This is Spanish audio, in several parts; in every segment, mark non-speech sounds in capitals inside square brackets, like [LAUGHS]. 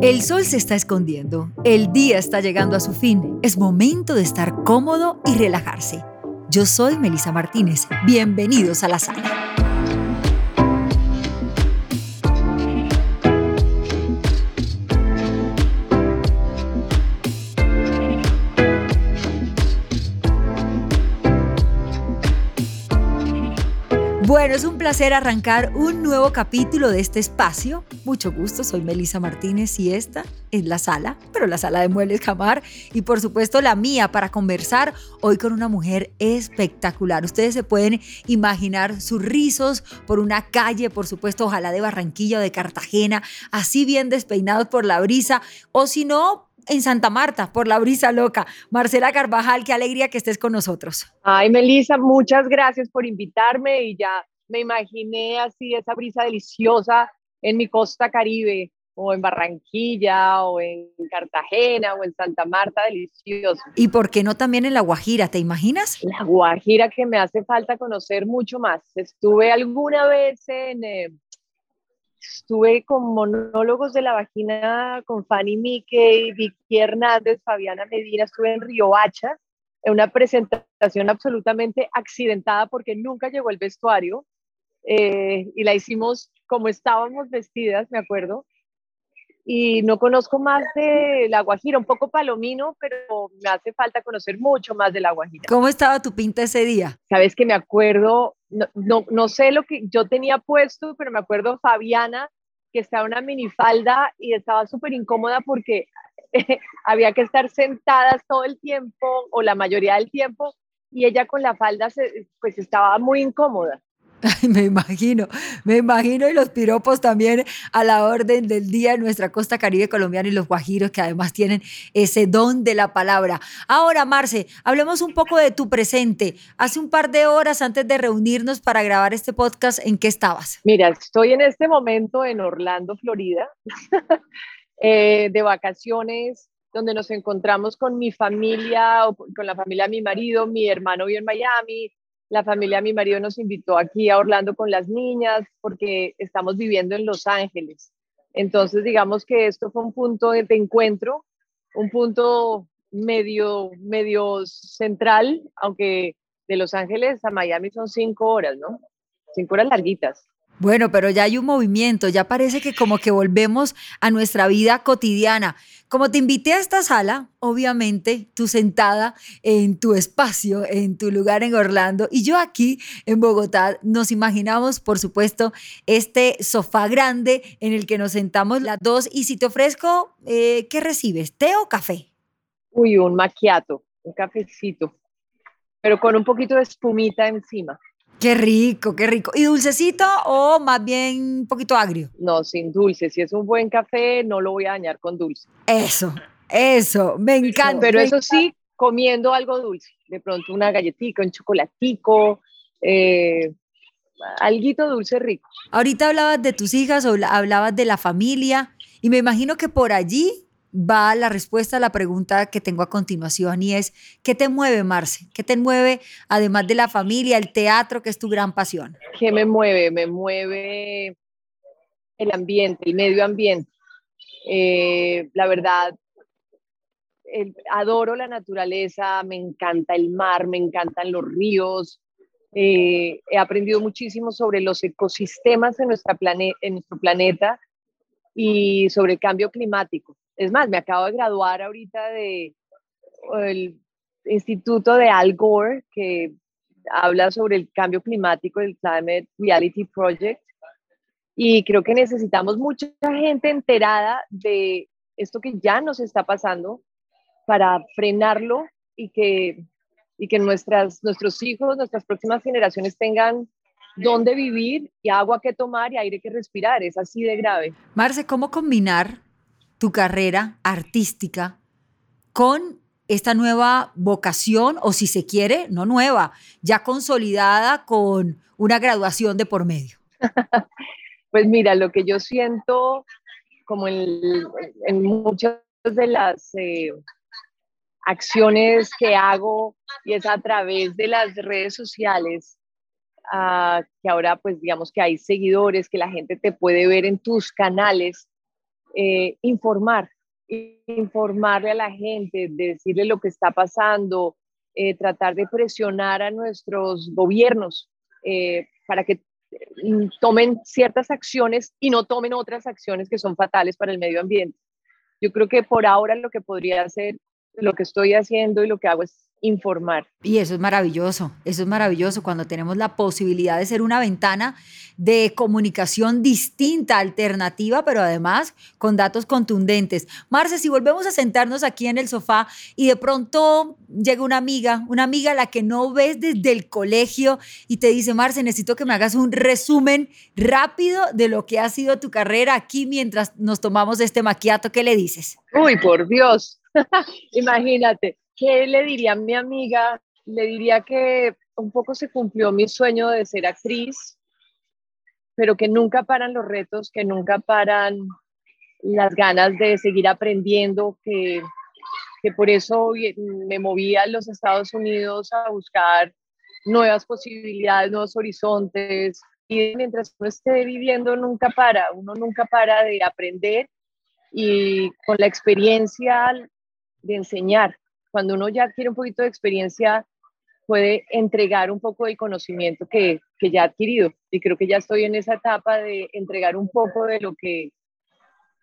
El sol se está escondiendo, el día está llegando a su fin, es momento de estar cómodo y relajarse. Yo soy Melisa Martínez, bienvenidos a la sala. Bueno, es un placer arrancar un nuevo capítulo de este espacio. Mucho gusto, soy Melisa Martínez y esta es la sala, pero la sala de Muebles Jamar y por supuesto la mía para conversar hoy con una mujer espectacular. Ustedes se pueden imaginar sus rizos por una calle, por supuesto, ojalá de Barranquilla o de Cartagena, así bien despeinados por la brisa o si no, en Santa Marta, por la brisa loca. Marcela Carvajal, qué alegría que estés con nosotros. Ay, Melissa, muchas gracias por invitarme y ya me imaginé así esa brisa deliciosa en mi costa caribe o en Barranquilla o en Cartagena o en Santa Marta, delicioso. ¿Y por qué no también en La Guajira, te imaginas? La Guajira que me hace falta conocer mucho más. Estuve alguna vez en... Eh, estuve con monólogos de la vagina con Fanny Mickey, Vicky Hernández, Fabiana Medina, estuve en Río Hacha, en una presentación absolutamente accidentada porque nunca llegó el vestuario eh, y la hicimos como estábamos vestidas, me acuerdo. Y no conozco más de La Guajira, un poco palomino, pero me hace falta conocer mucho más de La Guajira. ¿Cómo estaba tu pinta ese día? Sabes que me acuerdo no, no, sé lo que yo tenía puesto, pero me acuerdo Fabiana, que estaba en una minifalda y estaba súper incómoda porque [LAUGHS] había que estar sentadas todo el tiempo o la mayoría del tiempo y ella con la falda pues estaba muy incómoda. [LAUGHS] me imagino, me imagino y los piropos también a la orden del día en nuestra costa caribe colombiana y los guajiros que además tienen ese don de la palabra. Ahora, Marce, hablemos un poco de tu presente. Hace un par de horas antes de reunirnos para grabar este podcast, ¿en qué estabas? Mira, estoy en este momento en Orlando, Florida, [LAUGHS] eh, de vacaciones donde nos encontramos con mi familia, con la familia de mi marido, mi hermano vive en Miami, la familia de mi marido nos invitó aquí a Orlando con las niñas porque estamos viviendo en Los Ángeles. Entonces, digamos que esto fue un punto de, encuentro, un punto medio, medio central, aunque de Los Ángeles a Miami son cinco horas, ¿no? Cinco horas larguitas. Bueno, pero ya hay un movimiento, ya parece que como que volvemos a nuestra vida cotidiana. Como te invité a esta sala, obviamente tú sentada en tu espacio, en tu lugar en Orlando, y yo aquí en Bogotá, nos imaginamos, por supuesto, este sofá grande en el que nos sentamos las dos. Y si te ofrezco, eh, ¿qué recibes? ¿Té o café? Uy, un maquiato, un cafecito, pero con un poquito de espumita encima. Qué rico, qué rico. ¿Y dulcecito o más bien un poquito agrio? No, sin dulce. Si es un buen café, no lo voy a dañar con dulce. Eso, eso, me encanta. Pero eso sí, comiendo algo dulce. De pronto una galletita, un chocolatico, eh, alguito dulce rico. Ahorita hablabas de tus hijas o hablabas de la familia y me imagino que por allí va la respuesta a la pregunta que tengo a continuación y es, ¿qué te mueve, Marce? ¿Qué te mueve, además de la familia, el teatro, que es tu gran pasión? ¿Qué me mueve? Me mueve el ambiente, el medio ambiente. Eh, la verdad, adoro la naturaleza, me encanta el mar, me encantan los ríos. Eh, he aprendido muchísimo sobre los ecosistemas en, en nuestro planeta y sobre el cambio climático. Es más, me acabo de graduar ahorita de instituto de Al Gore, que habla sobre el cambio climático, el Climate Reality Project. Y creo que necesitamos mucha gente enterada de esto que ya nos está pasando para frenarlo y que, y que nuestras, nuestros hijos, nuestras próximas generaciones tengan dónde vivir y agua que tomar y aire que respirar. Es así de grave. Marce, ¿cómo combinar tu carrera artística con esta nueva vocación, o si se quiere, no nueva, ya consolidada con una graduación de por medio? [LAUGHS] Pues mira, lo que yo siento como en, muchas de las eh, acciones que hago y es a través de las redes sociales, ah, que ahora pues digamos que hay seguidores, que la gente te puede ver en tus canales eh, informar, informarle a la gente, decirle lo que está pasando, eh, tratar de presionar a nuestros gobiernos eh, para que mm, tomen ciertas acciones y no tomen otras acciones que son fatales para el medio ambiente. Yo creo que por ahora lo que podría hacer, lo que estoy haciendo y lo que hago es informar. Y eso es maravilloso, eso es maravilloso cuando tenemos la posibilidad de ser una ventana de comunicación distinta, alternativa, pero además con datos contundentes. Marce, si volvemos a sentarnos aquí en el sofá y de pronto llega una amiga, una amiga a la que no ves desde el colegio y te dice, Marce, necesito que me hagas un resumen rápido de lo que ha sido tu carrera aquí mientras nos tomamos este maquiato, ¿qué le dices? Uy, por Dios, [LAUGHS] imagínate ¿Qué le diría a mi amiga? Le diría que un poco se cumplió mi sueño de ser actriz, pero que nunca paran los retos, que nunca paran las ganas de seguir aprendiendo, que, que por eso me moví a los Estados Unidos a buscar nuevas posibilidades, nuevos horizontes. Y mientras uno esté viviendo, nunca para, uno nunca para de aprender y con la experiencia de enseñar cuando uno ya tiene un poquito de experiencia, puede entregar un poco del conocimiento que, que ya ha adquirido. Y creo que ya estoy en esa etapa de entregar un poco de lo que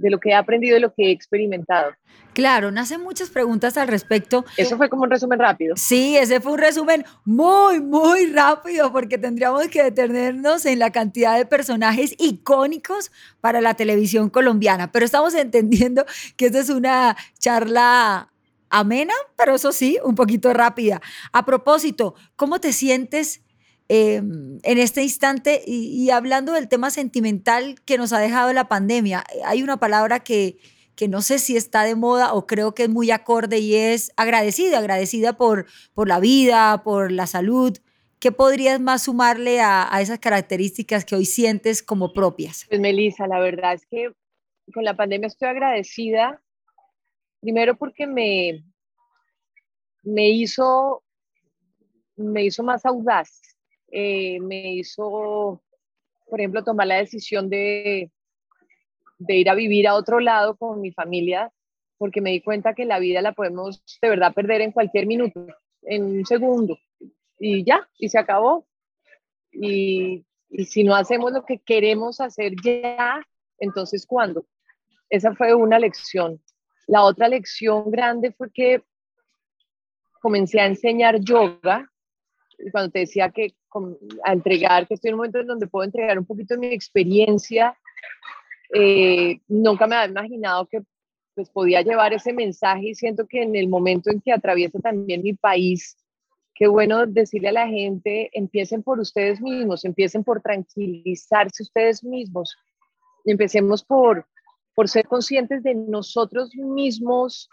de lo que he aprendido y lo que he experimentado. Claro, nacen muchas preguntas al respecto. Eso fue como un resumen rápido. Sí, ese fue un resumen muy, muy rápido porque tendríamos que detenernos en la cantidad de personajes icónicos para la televisión colombiana. Pero estamos entendiendo que esta es una charla amena, pero eso sí, un poquito rápida. A propósito, ¿cómo te sientes em, en este instante? Y, hablando del tema sentimental que nos ha dejado la pandemia, hay una palabra que, que no sé si está de moda o creo que es muy acorde y es agradecida, agradecida por, por la vida, por la salud. ¿Qué podrías más sumarle a, a esas características que hoy sientes como propias? Pues Melissa, la verdad es que con la pandemia estoy agradecida Primero porque me, me, hizo, me hizo más audaz, eh, me hizo, por ejemplo, tomar la decisión de, de ir a vivir a otro lado con mi familia, porque me di cuenta que la vida la podemos de verdad perder en cualquier minuto, en un segundo, y ya, y se acabó. Y, y si no hacemos lo que queremos hacer ya, entonces ¿cuándo? Esa fue una lección. La otra lección grande fue que comencé a enseñar yoga, cuando te decía que a entregar, que estoy en un momento en donde puedo entregar un poquito de mi experiencia, eh, nunca me había imaginado que pues podía llevar ese mensaje. Y siento que en el momento en que atraviesa también mi país, qué bueno decirle a la gente, empiecen por ustedes mismos, empiecen por tranquilizarse ustedes mismos, empecemos por por ser conscientes de nosotros mismos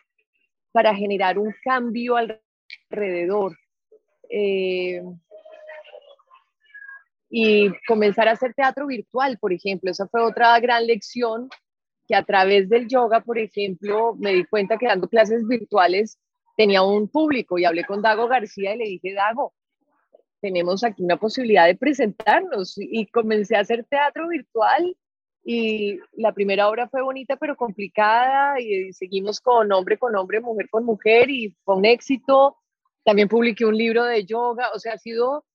para generar un cambio alrededor. Eh, y comenzar a hacer teatro virtual, por ejemplo. Esa fue otra gran lección que a través del yoga, por ejemplo, me di cuenta que dando clases virtuales tenía un público y hablé con Dago García y le dije, Dago, tenemos aquí una posibilidad de presentarnos y comencé a hacer teatro virtual y la primera obra fue bonita pero complicada y seguimos con hombre con hombre, mujer con mujer y fue un éxito. También publiqué un libro de yoga, o sea, ha sido,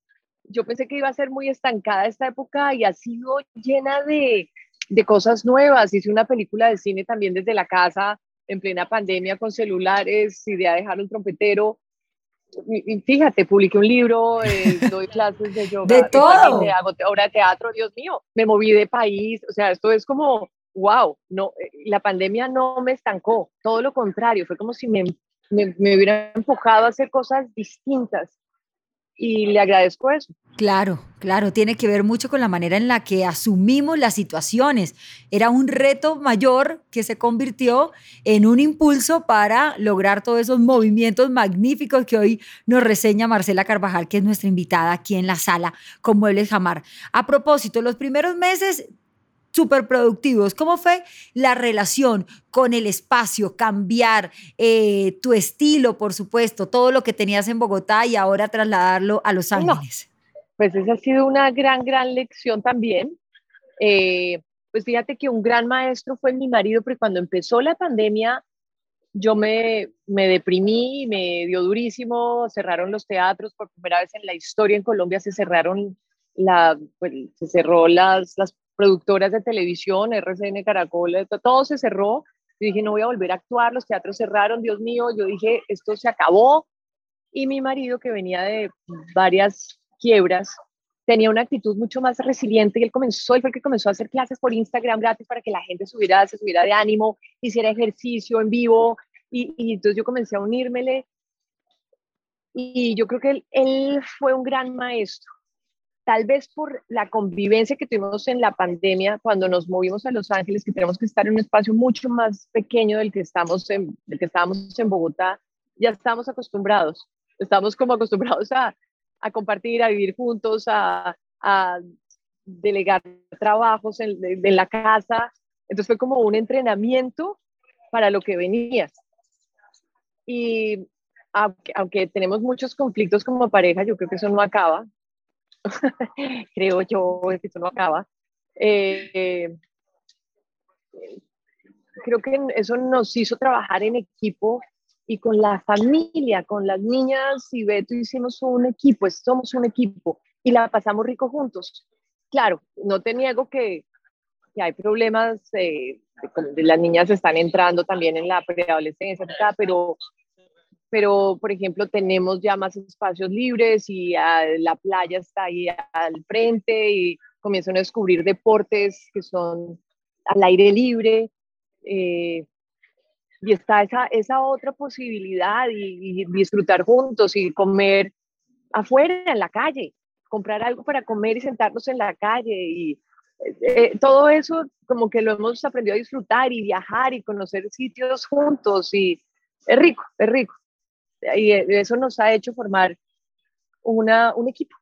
yo pensé que iba a ser muy estancada esta época y ha sido llena de, de cosas nuevas. Hice una película de cine también desde la casa en plena pandemia con celulares, idea de dejar un trompetero fíjate, publiqué un libro, eh, [LAUGHS] doy clases de yoga, de todo. hago obra de teatro, Dios mío, me moví de país, o sea, esto es como, wow, no, eh, la pandemia no me estancó, todo lo contrario, fue como si me, me, me hubiera enfocado a hacer cosas distintas y le agradezco eso. Claro, claro, tiene que ver mucho con la manera en la que asumimos las situaciones. Era un reto mayor que se convirtió en un impulso para lograr todos esos movimientos magníficos que hoy nos reseña Marcela Carvajal, que es nuestra invitada aquí en la sala con Muebles Jamar. A propósito, los primeros meses súper productivos. ¿Cómo fue la relación con el espacio, cambiar eh, tu estilo, por supuesto, todo lo que tenías en Bogotá y ahora trasladarlo a Los Ángeles? pues esa ha sido una gran, gran lección también. Eh, Pues fíjate que un gran maestro fue mi marido, porque cuando empezó la pandemia, yo me, me deprimí, me dio durísimo, cerraron los teatros, por primera vez en la historia en Colombia se cerraron, la, pues, se cerró las, las productoras de televisión, RCN, Caracol, todo se cerró. Yo dije, no voy a volver a actuar, los teatros cerraron, Dios mío, yo dije, esto se acabó. Y mi marido, que venía de varias quiebras, tenía una actitud mucho más resiliente y él comenzó, él fue el que comenzó a hacer clases por Instagram gratis para que la gente subiera, se subiera de ánimo, hiciera ejercicio en vivo y, y entonces yo comencé a unírmele y yo creo que él, fue un gran maestro. Tal vez por la convivencia que tuvimos en la pandemia, cuando nos movimos a Los Ángeles, que tenemos que estar en un espacio mucho más pequeño del que, estamos en, del que estábamos en Bogotá, ya estamos acostumbrados. Estamos como acostumbrados a, a compartir, a vivir juntos, a, delegar trabajos en, la casa. Entonces fue como un entrenamiento para lo que venías. Y aunque, aunque tenemos muchos conflictos como pareja, yo creo que eso no acaba. [LAUGHS] creo yo que eso no acaba. Eh, creo que eso nos hizo trabajar en equipo y con la familia, con las niñas y Beto hicimos un equipo, somos un equipo y la pasamos rico juntos. Claro, no te niego que, que hay problemas, eh, de, las niñas están entrando también en la preadolescencia, pero, pero por ejemplo tenemos ya más espacios libres y la playa está ahí al frente y comienzan a descubrir deportes que son al aire libre. Eh, y está esa, esa otra posibilidad y, disfrutar juntos y comer afuera, en la calle, comprar algo para comer y sentarnos en la calle y eh, eh, todo eso como que lo hemos aprendido a disfrutar y viajar y conocer sitios juntos y es rico, es rico. Y eh, eso nos ha hecho formar una, un equipo.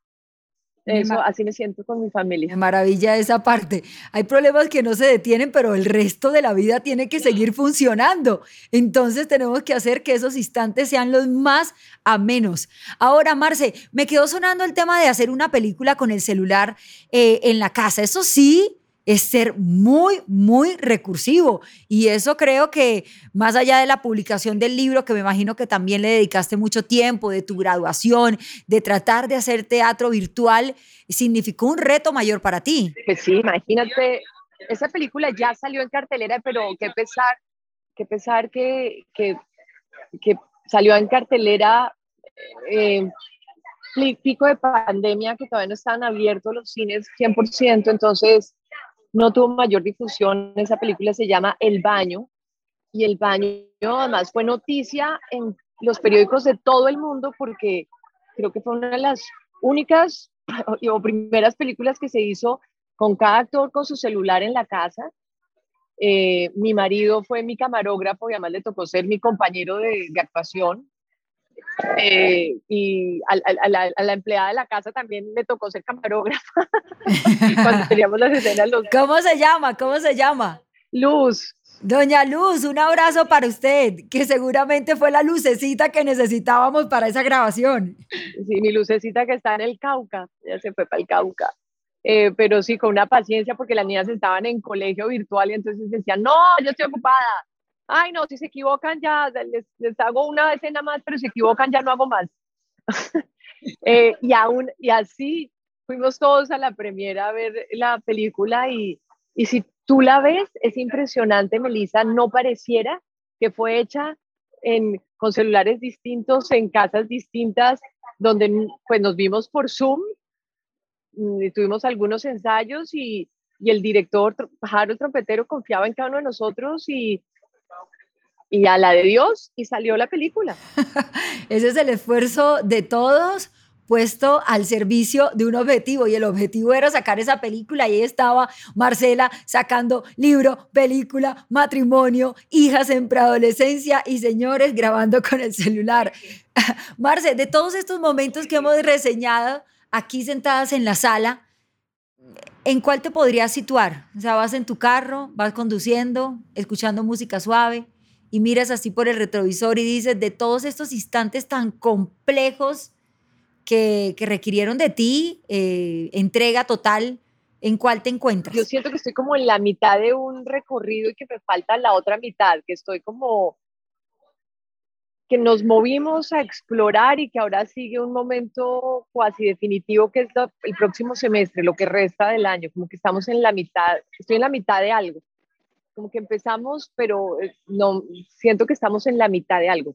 Eso, así me siento con mi familia. Maravilla esa parte. Hay problemas que no se detienen, pero el resto de la vida tiene que seguir funcionando. Entonces tenemos que hacer que esos instantes sean los más amenos. Ahora, Marce, me quedó sonando el tema de hacer una película con el celular eh, en la casa. Eso sí, es ser muy, muy recursivo. Y eso creo que más allá de la publicación del libro, que me imagino que también le dedicaste mucho tiempo, de tu graduación, de tratar de hacer teatro virtual, significó un reto mayor para ti. Pues sí, imagínate, esa película ya salió en cartelera, pero qué pesar, qué pesar que, que, que salió en cartelera. Eh, pico de pandemia que todavía no estaban abiertos los cines 100%, entonces no tuvo mayor difusión. Esa película se llama El Baño y El Baño además fue noticia en los periódicos de todo el mundo porque creo que fue una de las únicas [CLEARS THROAT] o primeras películas que se hizo con cada actor con su celular en la casa. Eh, mi marido fue mi camarógrafo y además le tocó ser mi compañero de, de actuación. Eh, y a, a, la, a, la, empleada de la casa también me tocó ser camarógrafa [LAUGHS] cuando teníamos las escenas. Los... ¿Cómo se llama? ¿Cómo se llama? Luz. Doña Luz, un abrazo para usted, que seguramente fue la lucecita que necesitábamos para esa grabación. Sí, mi lucecita que está en el Cauca, ya se fue para el Cauca. Eh, pero sí, con una paciencia porque las niñas estaban en colegio virtual y entonces decían, no, yo estoy ocupada, ay no, si se equivocan ya, les, hago una escena más, pero si se equivocan ya no hago más. [LAUGHS] eh, y, aún, y así fuimos todos a la premiera a ver la película y, y si tú la ves, es impresionante, Melissa, no pareciera que fue hecha en, con celulares distintos, en casas distintas, donde pues nos vimos por Zoom, mm, y tuvimos algunos ensayos y, y el director, Jaro Trompetero, confiaba en cada uno de nosotros y, y a la de Dios y salió la película. [LAUGHS] Ese es el esfuerzo de todos puesto al servicio de un objetivo y el objetivo era sacar esa película y ahí estaba Marcela sacando libro, película, matrimonio, hijas en preadolescencia y señores grabando con el celular. [LAUGHS] Marce, de todos estos momentos que hemos reseñado aquí sentadas en la sala, ¿en cuál te podrías situar? O sea, vas en tu carro, vas conduciendo, escuchando música suave, y miras así por el retrovisor y dices, de todos estos instantes tan complejos que, que requirieron de ti, eh, entrega total, ¿En cuál te encuentras? Yo siento que estoy como en la mitad de un recorrido y que me falta la otra mitad, que estoy como que nos movimos a explorar y que ahora sigue un momento cuasi definitivo que es el próximo semestre, lo que resta del año, como que estamos en la mitad, estoy en la mitad de algo, como que empezamos, pero eh, no, siento que estamos en la mitad de algo.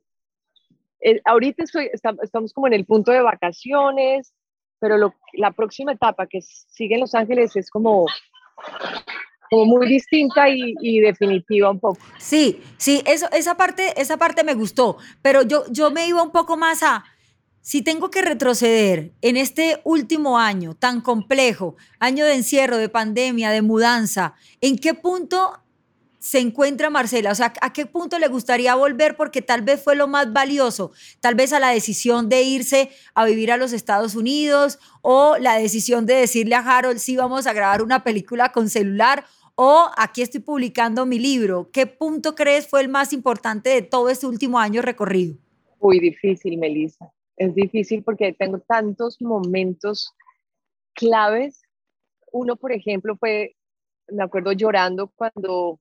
Eh, ahorita estoy, estamos como en el punto de vacaciones, pero lo, la próxima etapa que sigue en Los Ángeles es como como muy distinta y, definitiva un poco. Sí, sí, eso, esa, parte, esa parte me gustó, pero yo, yo me iba un poco más a, si tengo que retroceder en este último año tan complejo, año de encierro, de pandemia, de mudanza, ¿en qué punto se encuentra Marcela? O sea, ¿a qué punto le gustaría volver? Porque tal vez fue lo más valioso, tal vez a la decisión de irse a vivir a los Estados Unidos o la decisión de decirle a Harold, sí, vamos a grabar una película con celular o aquí estoy publicando mi libro. ¿Qué punto crees fue el más importante de todo este último año recorrido? Muy difícil, Melissa. Es difícil porque tengo tantos momentos claves. Uno, por ejemplo, fue, me acuerdo llorando cuando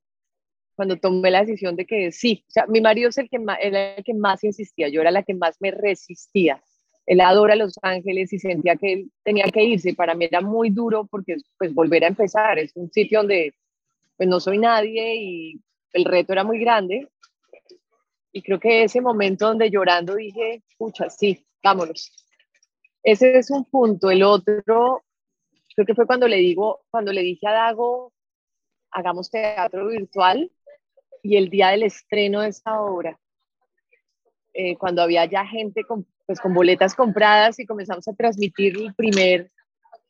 cuando tomé la decisión de que sí, o sea, mi marido es el que más, el que más insistía, yo era la que más me resistía. Él adora Los Ángeles y sentía que él tenía que irse. Para mí era muy duro porque pues volver a empezar, es un sitio donde pues no soy nadie y el reto era muy grande. Y creo que ese momento donde llorando dije, pucha, sí, vámonos. Ese es un punto. El otro, creo que fue cuando le digo, cuando le dije a Dago, hagamos teatro virtual y el día del estreno de esa obra, eh, cuando había ya gente con, pues, con boletas compradas y comenzamos a transmitir el primer,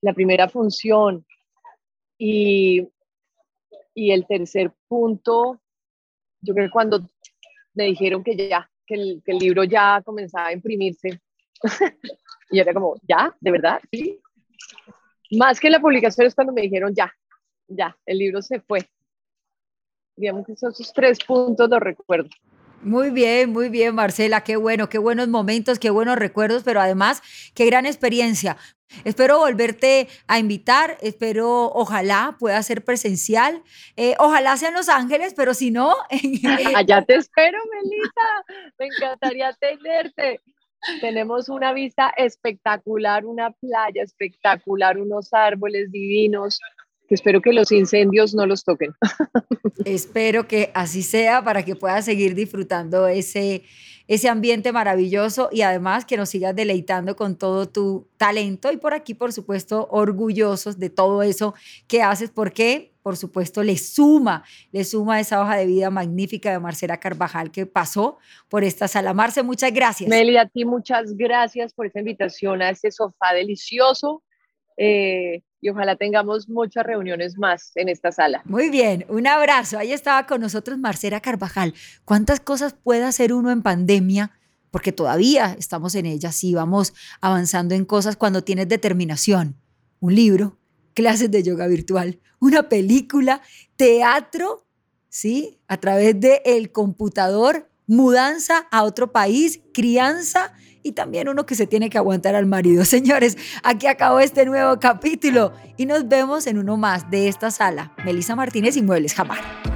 la primera función. Y, y el tercer punto, yo creo que cuando me dijeron que ya, que el, que el libro ya comenzaba a imprimirse, [LAUGHS] y era como, ¿ya? ¿De verdad? Sí. Más que la publicación es cuando me dijeron, ya, ya, el libro se fue digamos que esos tres puntos los recuerdo. Muy bien, muy bien, Marcela, qué bueno, qué buenos momentos, qué buenos recuerdos, pero además, qué gran experiencia. Espero volverte a invitar, espero, ojalá pueda ser presencial, eh, ojalá sea en Los Ángeles, pero si no... [LAUGHS] Allá te espero, Melita, me encantaría tenerte. Tenemos una vista espectacular, una playa espectacular, unos árboles divinos, espero que los incendios no los toquen. [LAUGHS] espero que así sea para que puedas seguir disfrutando ese, ese ambiente maravilloso y además que nos sigas deleitando con todo tu talento y por aquí, por supuesto, orgullosos de todo eso que haces porque, por supuesto, le suma, le suma esa hoja de vida magnífica de Marcela Carvajal que pasó por esta sala. Marce, muchas gracias. Meli, a ti muchas gracias por esa invitación a este sofá delicioso. Eh, y ojalá tengamos muchas reuniones más en esta sala. Muy bien, un abrazo. Ahí estaba con nosotros Marcela Carvajal. ¿Cuántas cosas puede hacer uno en pandemia? Porque todavía estamos en ella, sí, vamos avanzando en cosas cuando tienes determinación. Un libro, clases de yoga virtual, una película, teatro, ¿sí? A través del el computador, mudanza a otro país, crianza y también uno que se tiene que aguantar al marido. [LAUGHS] Señores, aquí acabó este nuevo capítulo y nos vemos en uno más de esta sala. Melissa Martínez y Muebles Jamar.